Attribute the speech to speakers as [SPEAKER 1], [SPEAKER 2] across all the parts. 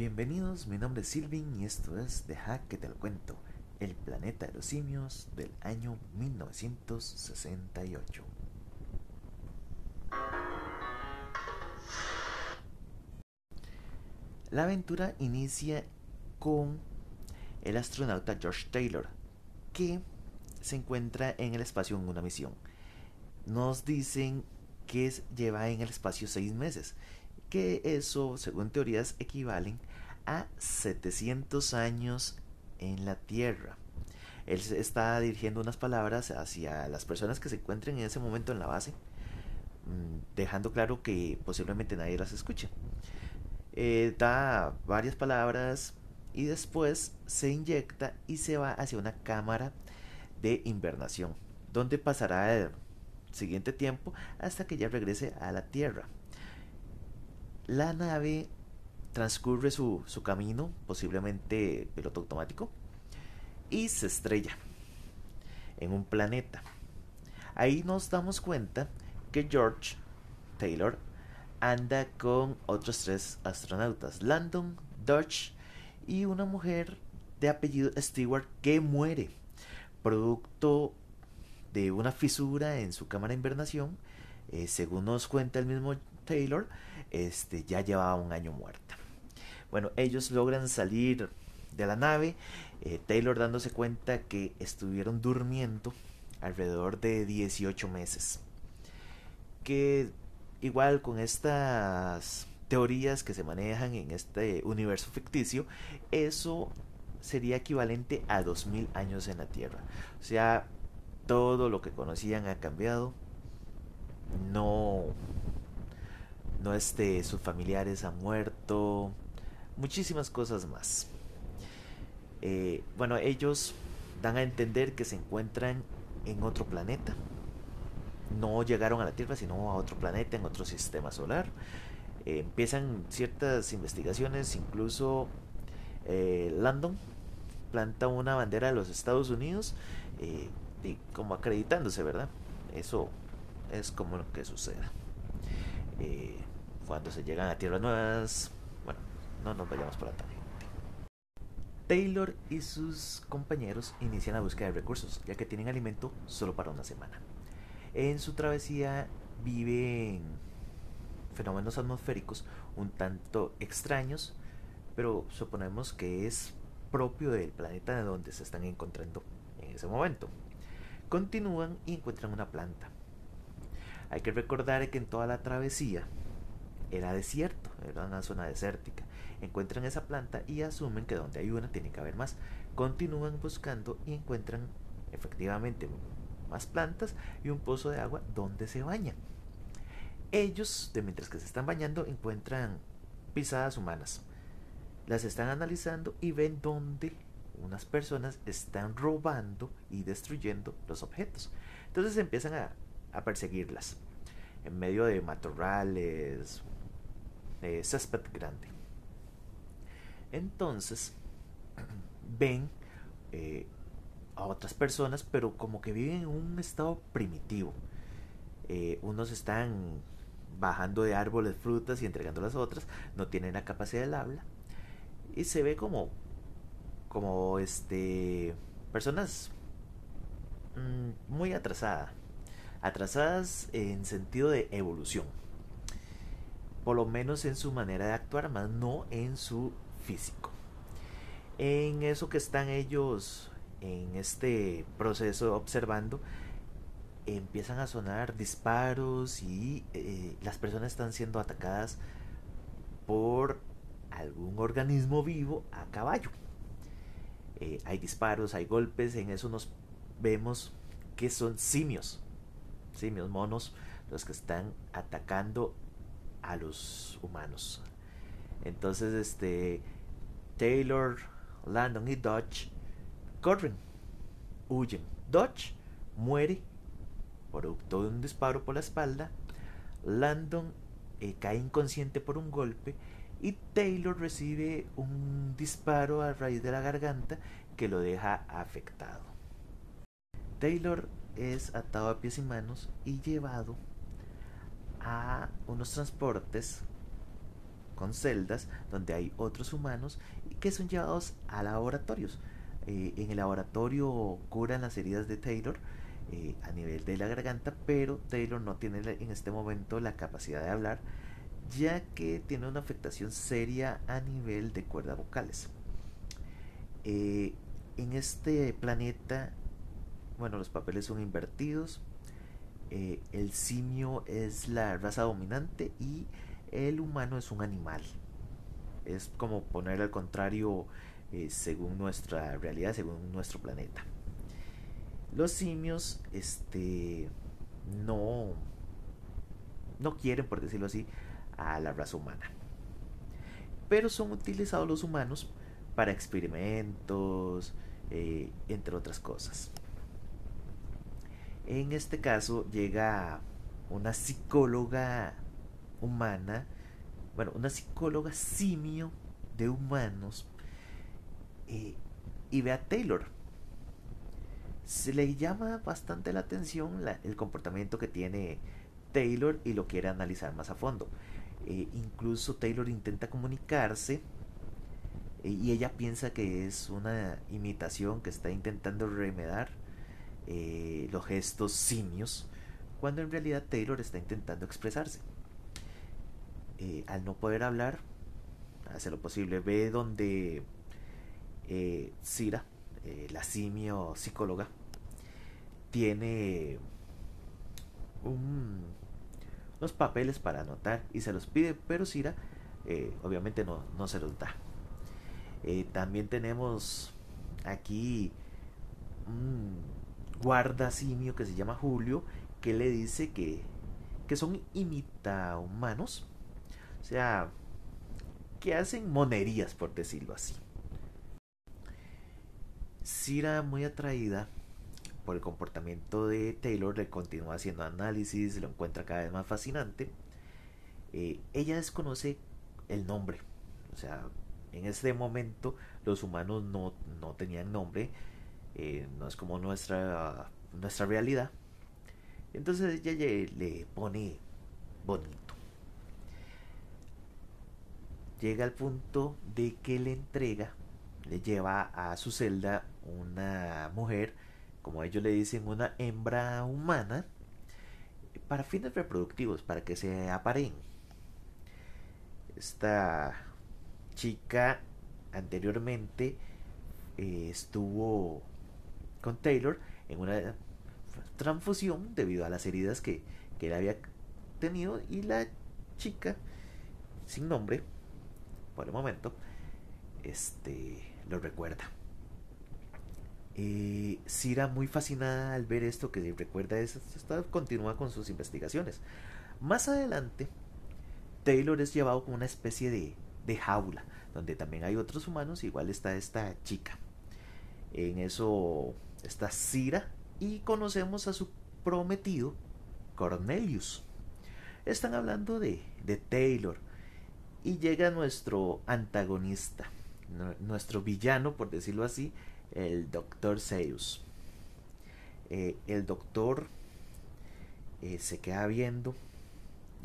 [SPEAKER 1] Bienvenidos, mi nombre es Silvin y esto es Deja que te lo cuento, el planeta de los simios del año 1968. La aventura inicia con el astronauta George Taylor, que se encuentra en el espacio en una misión. Nos dicen que lleva en el espacio seis meses, que eso, según teorías, equivalen a 700 años en la Tierra. Él está dirigiendo unas palabras hacia las personas que se encuentren en ese momento en la base, mm, dejando claro que posiblemente nadie las escuche. Eh, da varias palabras y después se inyecta y se va hacia una cámara de invernación, donde pasará el siguiente tiempo hasta que ya regrese a la Tierra. La nave transcurre su, su camino, posiblemente piloto automático, y se estrella en un planeta. Ahí nos damos cuenta que George Taylor anda con otros tres astronautas, Landon, Dodge y una mujer de apellido Stewart que muere producto de una fisura en su cámara de invernación. Eh, según nos cuenta el mismo Taylor, este, ya llevaba un año muerta. Bueno, ellos logran salir de la nave, eh, Taylor dándose cuenta que estuvieron durmiendo alrededor de 18 meses. Que igual con estas teorías que se manejan en este universo ficticio, eso sería equivalente a 2000 años en la Tierra. O sea, todo lo que conocían ha cambiado. No no este sus familiares han muerto, muchísimas cosas más. Eh, bueno, ellos dan a entender que se encuentran en otro planeta. No llegaron a la Tierra, sino a otro planeta, en otro sistema solar. Eh, empiezan ciertas investigaciones, incluso eh, Landon planta una bandera de los Estados Unidos, y como acreditándose, ¿verdad? Eso es como lo que sucede. Cuando se llegan a tierras nuevas, bueno, no nos vayamos por la tangente. Taylor y sus compañeros inician la búsqueda de recursos, ya que tienen alimento solo para una semana. En su travesía viven fenómenos atmosféricos un tanto extraños, pero suponemos que es propio del planeta de donde se están encontrando en ese momento. Continúan y encuentran una planta. Hay que recordar que en toda la travesía era desierto, era una zona desértica encuentran esa planta y asumen que donde hay una tiene que haber más. Continúan buscando y encuentran efectivamente más plantas y un pozo de agua donde se bañan. Ellos, de mientras que se están bañando, encuentran pisadas humanas. Las están analizando y ven donde unas personas están robando y destruyendo los objetos. Entonces empiezan a, a perseguirlas en medio de matorrales, de césped grande. Entonces, ven eh, a otras personas, pero como que viven en un estado primitivo. Eh, unos están bajando de árboles frutas y entregando las otras, no tienen la capacidad del habla. Y se ve como, como este, personas mm, muy atrasadas. Atrasadas en sentido de evolución. Por lo menos en su manera de actuar, más no en su físico. En eso que están ellos en este proceso observando, empiezan a sonar disparos y eh, las personas están siendo atacadas por algún organismo vivo a caballo. Eh, hay disparos, hay golpes, en eso nos vemos que son simios, simios monos, los que están atacando a los humanos, entonces, este, Taylor, Landon y Dodge corren, huyen. Dodge muere producto de un disparo por la espalda. Landon eh, cae inconsciente por un golpe y Taylor recibe un disparo a raíz de la garganta que lo deja afectado. Taylor es atado a pies y manos y llevado a unos transportes con celdas donde hay otros humanos que son llevados a laboratorios. Eh, en el laboratorio curan las heridas de Taylor eh, a nivel de la garganta, pero Taylor no tiene en este momento la capacidad de hablar, ya que tiene una afectación seria a nivel de cuerdas vocales. Eh, en este planeta, bueno, los papeles son invertidos. El simio es la raza dominante y el humano es un animal. Es como poner al contrario eh, según nuestra realidad, según nuestro planeta. Los simios, este, no, no quieren, por decirlo así, a la raza humana. Pero son utilizados los humanos para experimentos, eh, entre otras cosas. En este caso llega una psicóloga humana, bueno, una psicóloga simio de humanos y ve a Taylor. Se le llama bastante la atención el comportamiento que tiene Taylor y lo quiere analizar más a fondo. Eh, incluso Taylor intenta comunicarse eh, y ella piensa que es una imitación que está intentando remedar eh, los gestos simios, cuando en realidad Taylor está intentando expresarse. al no poder hablar, hace lo posible, ve donde eh, Cira, eh, la simio psicóloga, tiene unos papeles para anotar y se los pide, pero Cira eh, obviamente no, no, se los da. también tenemos aquí un guarda simio que se llama Julio, que le dice que, que son imita humanos, o sea, que hacen monerías, por decirlo así. Sira, muy atraída por el comportamiento de Taylor, le continúa haciendo análisis, lo encuentra cada vez más fascinante. Eh, ella desconoce el nombre, o sea, en ese momento los humanos no, tenían nombre, eh, no es como nuestra, nuestra realidad. Entonces ella le pone bonito. Llega al punto de que le entrega le lleva a su celda una mujer, como ellos le dicen, una hembra humana, para fines reproductivos, para que se apareen. Esta chica anteriormente eh, estuvo con Taylor en una transfusión debido a las heridas que, que él había tenido y la chica sin nombre por el momento este lo recuerda. Eh, Sira, muy fascinada al ver esto que recuerda, es, continúa con sus investigaciones. Más adelante, Taylor es llevado como una especie de, de jaula, donde también hay otros humanos, igual está esta chica. En eso está Sira y conocemos a su prometido, Cornelius. Están hablando de, de Taylor y llega nuestro antagonista, nuestro villano, por decirlo así, el doctor Zeus. Eh, el doctor eh, se queda viendo.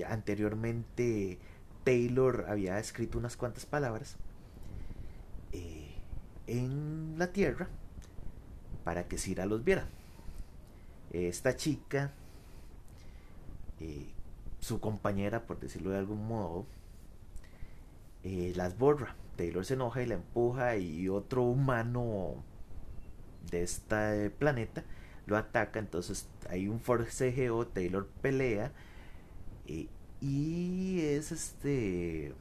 [SPEAKER 1] Anteriormente Taylor había escrito unas cuantas palabras eh, en la tierra para que Cira los viera. Esta chica, su compañera, por decirlo de algún modo, las borra Taylor se enoja y la empuja y otro humano de este planeta lo ataca. Entonces hay un forcejeo, Taylor pelea eh, y es este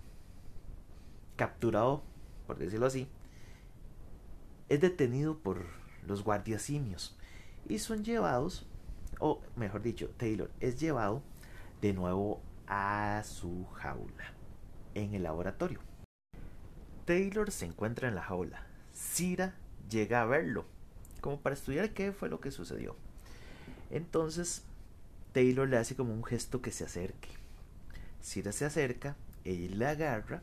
[SPEAKER 1] capturado, por decirlo así. Es detenido por los guardias simios y son llevados, o mejor dicho, Taylor es llevado de nuevo a su jaula en el laboratorio. Taylor se encuentra en la jaula. Cira llega a verlo, como para estudiar qué fue lo que sucedió. Entonces, Taylor le hace como un gesto que se acerque. Cira se acerca, ella le agarra,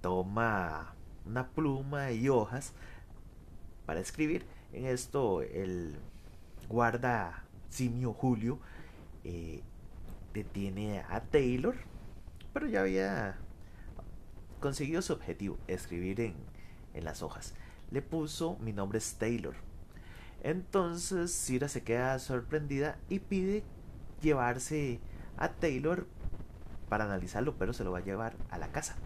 [SPEAKER 1] toma una pluma y hojas para escribir. En esto, el guarda simio Julio eh, detiene a Taylor, pero ya había consiguió su objetivo, escribir en, en las hojas. Le puso mi nombre es Taylor. Entonces Cira se queda sorprendida y pide llevarse a Taylor para analizarlo, pero se lo va a llevar a la casa.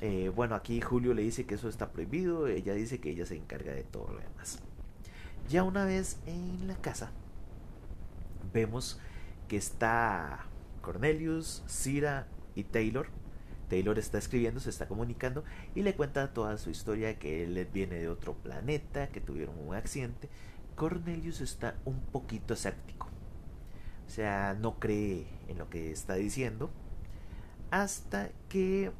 [SPEAKER 1] Eh, bueno, aquí Julio le dice que eso está prohibido, ella dice que ella se encarga de todo lo demás. Ya una vez en la casa, vemos que está Cornelius, Cira y Taylor. Taylor está escribiendo, se está comunicando y le cuenta toda su historia, que él viene de otro planeta, que tuvieron un accidente. Cornelius está un poquito escéptico. O sea, no cree en lo que está diciendo. Hasta que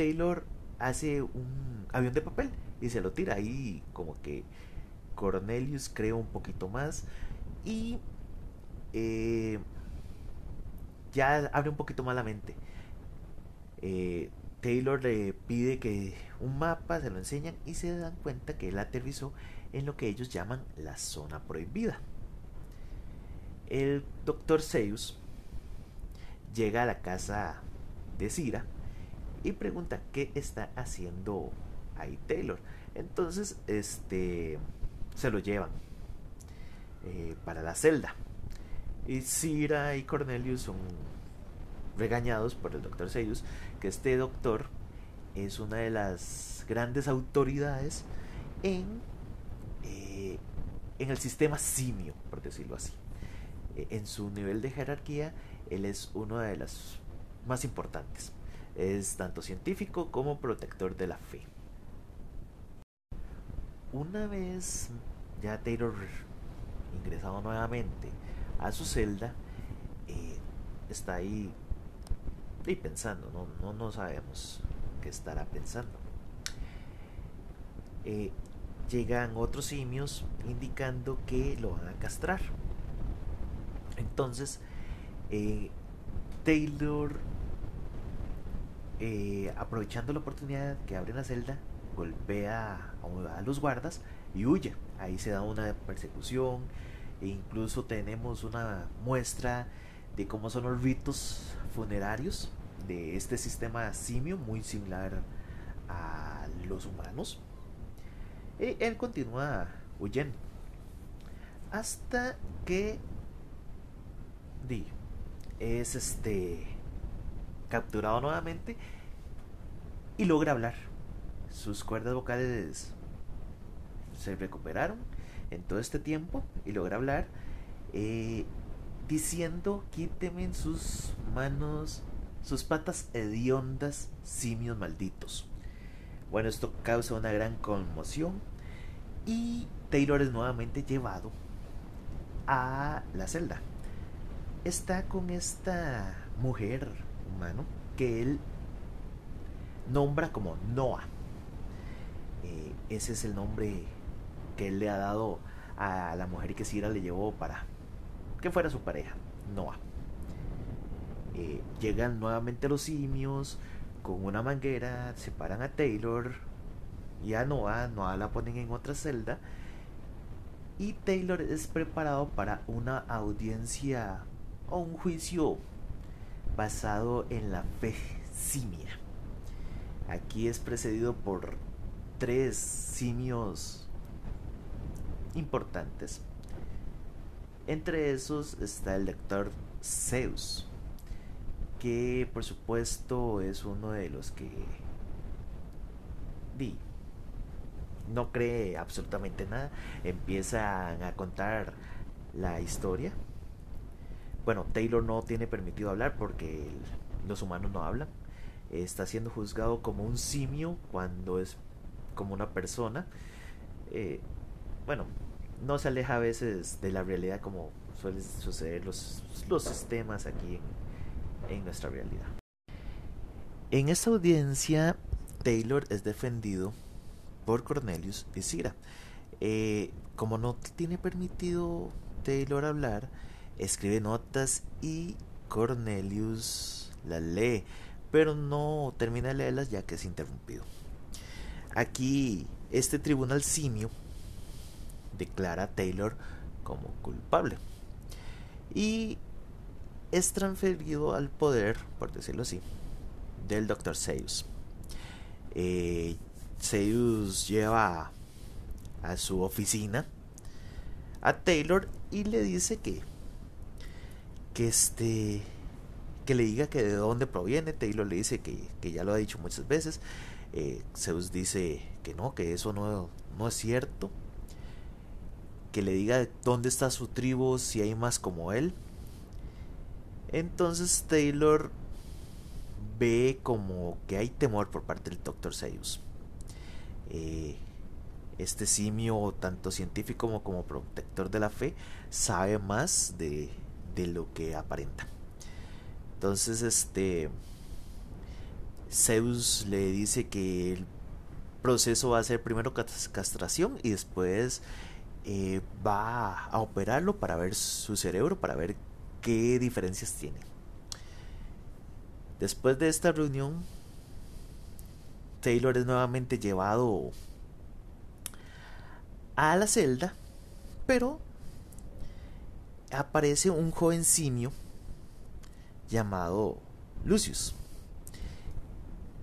[SPEAKER 1] Taylor hace un avión de papel y se lo tira ahí como que Cornelius cree un poquito más y eh, ya abre un poquito más la mente. Eh, Taylor le pide que un mapa se lo enseñan y se dan cuenta que él aterrizó en lo que ellos llaman la zona prohibida. El doctor Zeus llega a la casa de Cira y pregunta qué está haciendo ahí Taylor. Entonces, este se lo llevan eh, para la celda. Y Cira y Cornelius son regañados por el doctor Seyus, que este doctor es una de las grandes autoridades en, eh, en el sistema simio, por decirlo así. Eh, en su nivel de jerarquía, él es uno de los más importantes. Es tanto científico como protector de la fe. Una vez ya Taylor ingresado nuevamente a su celda, eh, está ahí y pensando, no, no, no sabemos qué estará pensando. Eh, llegan otros simios indicando que lo van a castrar. Entonces, eh, Taylor, aprovechando la oportunidad que abre la celda, golpea a los guardas y huye. Ahí se da una persecución e incluso tenemos una muestra de cómo son los ritos funerarios de este sistema simio, muy similar a los humanos. Y él continúa huyendo. Hasta que di, es este capturado nuevamente y logra hablar. Sus cuerdas vocales se recuperaron en todo este tiempo y logra hablar eh, diciendo quíteme en sus manos sus patas hediondas simios malditos. Bueno, esto causa una gran conmoción y Taylor es nuevamente llevado a la celda. Está con esta mujer que él nombra como Noah. Eh, ese es el nombre que él le ha dado a la mujer que Cira le llevó para que fuera su pareja, Noah. Eh, llegan nuevamente los simios con una manguera, separan a Taylor y a Noah, Noah la ponen en otra celda y Taylor es preparado para una audiencia o un juicio basado en la fe simia. Aquí es precedido por tres simios importantes. Entre esos está el lector Zeus, que por supuesto es uno de los que no cree absolutamente nada, empiezan a contar la historia. Bueno, Taylor no tiene permitido hablar porque los humanos no hablan. Está siendo juzgado como un simio cuando es como una persona. Eh, bueno, no se aleja a veces de la realidad como suelen suceder los, los sistemas aquí en, nuestra realidad. En esta audiencia, Taylor es defendido por Cornelius y Cira. Eh, como no tiene permitido Taylor hablar, escribe notas y Cornelius las lee, pero no termina de leerlas ya que es interrumpido. Aquí, este tribunal simio declara a Taylor como culpable. Y es transferido al poder, por decirlo así, del Dr. Seuss. Eh, lleva a su oficina a Taylor y le dice que que este que le diga que de dónde proviene. Taylor le dice que, ya lo ha dicho muchas veces. Eh, Zeus dice que no que eso no, no es cierto. Que le diga dónde está su tribu si hay más como él. Entonces Taylor ve como que hay temor por parte del Dr. Zeus eh, este simio, tanto científico como, como protector de la fe, sabe más de, de lo que aparenta. Entonces, este Zeus le dice que el proceso va a ser primero castración y después eh, va a operarlo para ver su cerebro, para ver qué diferencias tiene. Después de esta reunión, Taylor es nuevamente llevado a la celda, pero aparece un joven simio llamado Lucius,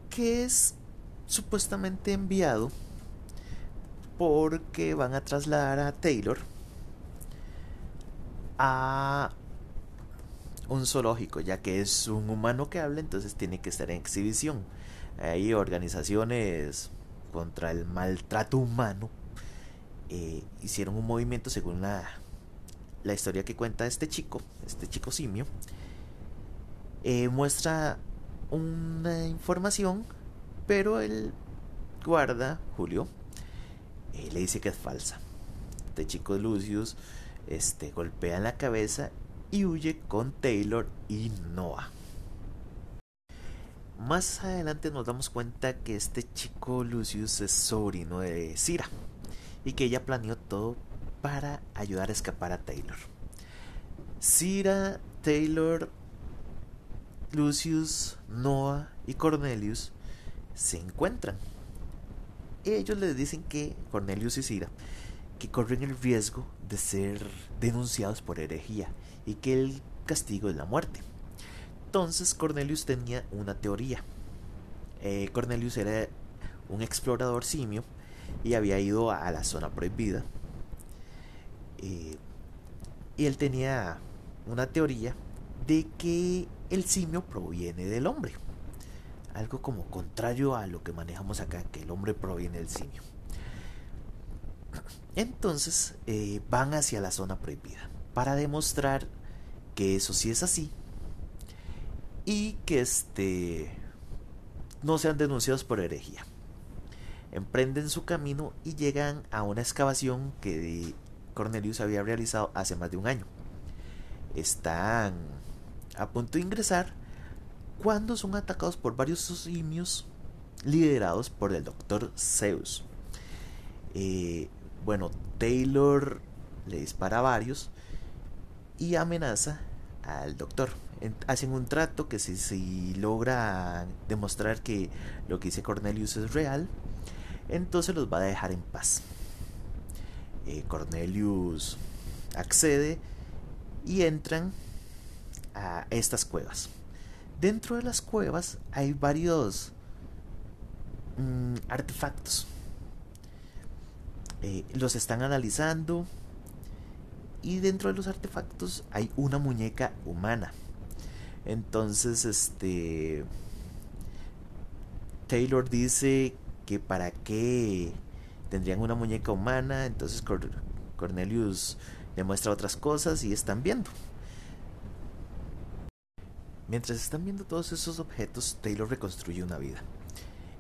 [SPEAKER 1] que es supuestamente enviado porque van a trasladar a Taylor a un zoológico, ya que es un humano que habla, entonces tiene que estar en exhibición. Hay organizaciones contra el maltrato humano eh, hicieron un movimiento según la, la historia que cuenta este chico, este chico simio, eh, muestra una información, pero el guarda, Julio, eh, le dice que es falsa. Este chico Lucius este, golpea en la cabeza y huye con Taylor y Noah. Más adelante nos damos cuenta que este chico Lucius es sobrino de Cira y que ella planeó todo para ayudar a escapar a Taylor. Cira, Taylor, Lucius, Noah y Cornelius se encuentran. Ellos les dicen que Cornelius y Cira que corren el riesgo de ser denunciados por herejía y que el castigo es la muerte. Entonces Cornelius tenía una teoría. Eh, Cornelius era un explorador simio y había ido a la zona prohibida. Y él tenía una teoría de que el simio proviene del hombre. Algo como contrario a lo que manejamos acá, que el hombre proviene del simio. Entonces eh, van hacia la zona prohibida para demostrar que eso sí es así y que este no sean denunciados por herejía emprenden su camino y llegan a una excavación que Cornelius había realizado hace más de un año. Están a punto de ingresar cuando son atacados por varios simios liderados por el doctor Zeus. Eh, bueno, Taylor le dispara a varios y amenaza al doctor. Hacen un trato que si, si logra demostrar que lo que dice Cornelius es real, entonces los va a dejar en paz. Eh, Cornelius accede y entran a estas cuevas. Dentro de las cuevas hay varios mm, artefactos. Eh, los están analizando y dentro de los artefactos hay una muñeca humana. Entonces, este Taylor dice que para qué tendrían una muñeca humana, entonces Cornelius le muestra otras cosas y están viendo. Mientras están viendo todos esos objetos, Taylor reconstruye una vida.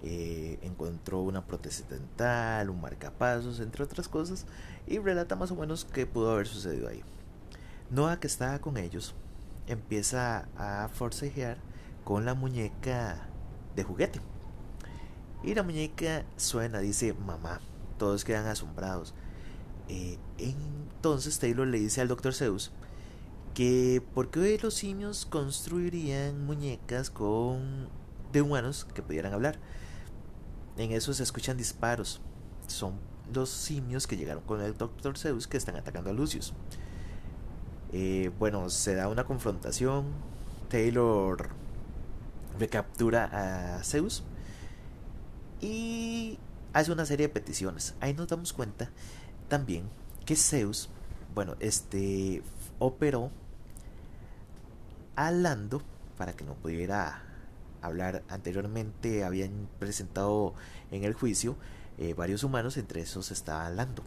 [SPEAKER 1] Eh, encontró una prótesis dental, un marcapasos, entre otras cosas, y relata más o menos qué pudo haber sucedido ahí. Noah, que estaba con ellos, empieza a forcejear con la muñeca de juguete. Y la muñeca suena, dice mamá. Todos quedan asombrados. Eh, entonces Taylor le dice al Dr. Zeus que por qué los simios construirían muñecas con de humanos que pudieran hablar. En eso se escuchan disparos. Son los simios que llegaron con el Dr. Zeus que están atacando a Lucius. Eh, bueno, se da una confrontación. Taylor recaptura a Zeus y hace una serie de peticiones. Ahí nos damos cuenta también que Zeus, bueno, este operó a Lando para que no pudiera hablar anteriormente. Habían presentado en el juicio eh, varios humanos, entre esos estaba Lando.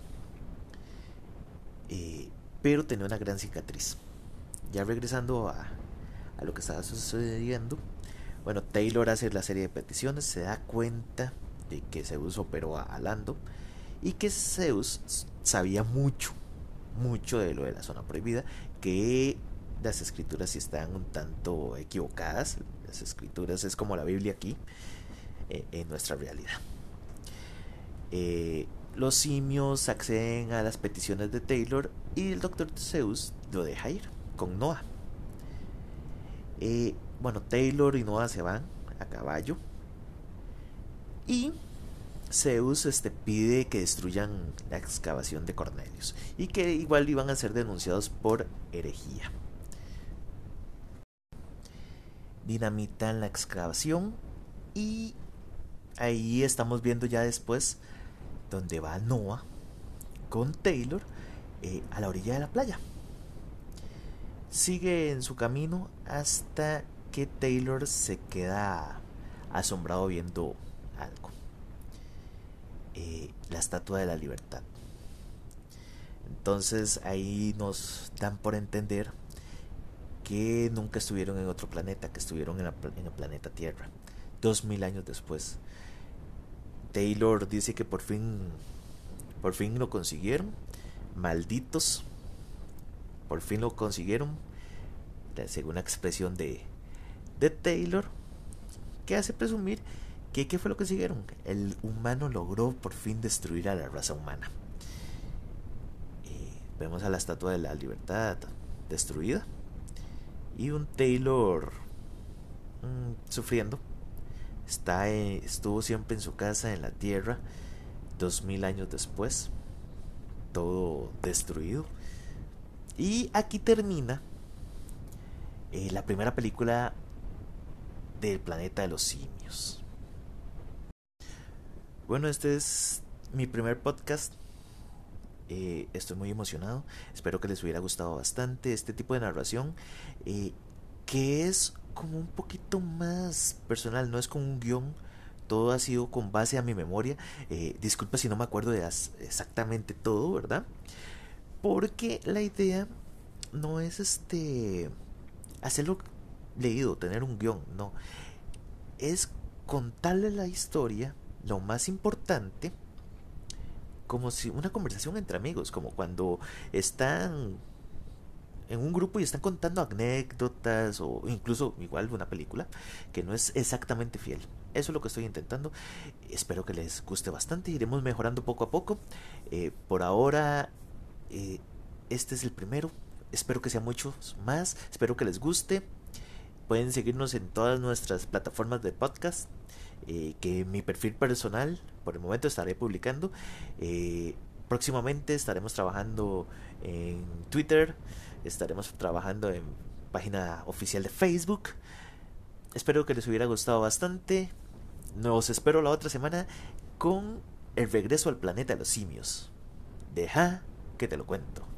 [SPEAKER 1] Eh, pero tenía una gran cicatriz. Ya regresando a, a lo que estaba sucediendo, bueno, Taylor hace la serie de peticiones, se da cuenta de que Zeus operó a Lando y que Zeus sabía mucho, mucho de lo de la zona prohibida, que las escrituras sí están un tanto equivocadas, las escrituras es como la Biblia aquí, eh, en nuestra realidad. Eh, los simios acceden a las peticiones de Taylor y el doctor Zeus lo deja ir con Noah. Eh, bueno, Taylor y Noah se van a caballo y Zeus este, pide que destruyan la excavación de Cornelius y que igual iban a ser denunciados por herejía. Dinamitan la excavación y ahí estamos viendo ya después donde va Noah con Taylor eh, a la orilla de la playa. Sigue en su camino hasta que Taylor se queda asombrado viendo algo. Eh, la estatua de la libertad. Entonces ahí nos dan por entender que nunca estuvieron en otro planeta, que estuvieron en, el planeta Tierra. Dos mil años después. Taylor dice que por fin, por fin lo consiguieron. Malditos. Por fin lo consiguieron. Según la expresión de, de Taylor. Que hace presumir qué fue lo que consiguieron. El humano logró por fin destruir a la raza humana. vemos a la estatua de la libertad destruida. Y un Taylor mm, sufriendo Está, estuvo siempre en su casa en la tierra, dos mil años después, todo destruido. Y aquí termina eh, la primera película del planeta de los simios. Bueno, este es mi primer podcast. Eh, estoy muy emocionado. Espero que les hubiera gustado bastante este tipo de narración. Eh, que es como un poquito más personal, no es como un guion, todo ha sido con base a mi memoria. Eh, disculpa si no me acuerdo de exactamente todo, ¿verdad? Porque la idea no es este hacerlo leído, tener un guion, no. Es contarle la historia, lo más importante, como si una conversación entre amigos, como cuando están en un grupo y están contando anécdotas o incluso igual una película que no es exactamente fiel. Eso es lo que estoy intentando. Espero que les guste bastante. Iremos mejorando poco a poco. Eh, por ahora, eh, este es el primero. Espero que sea muchos más. Espero que les guste. Pueden seguirnos en todas nuestras plataformas de podcast. Eh, que mi perfil personal por el momento estaré publicando. próximamente estaremos trabajando en Twitter. Estaremos trabajando en página oficial de Facebook. Espero que les hubiera gustado bastante. Nos espero la otra semana con el regreso al planeta de los simios. Deja que te lo cuento.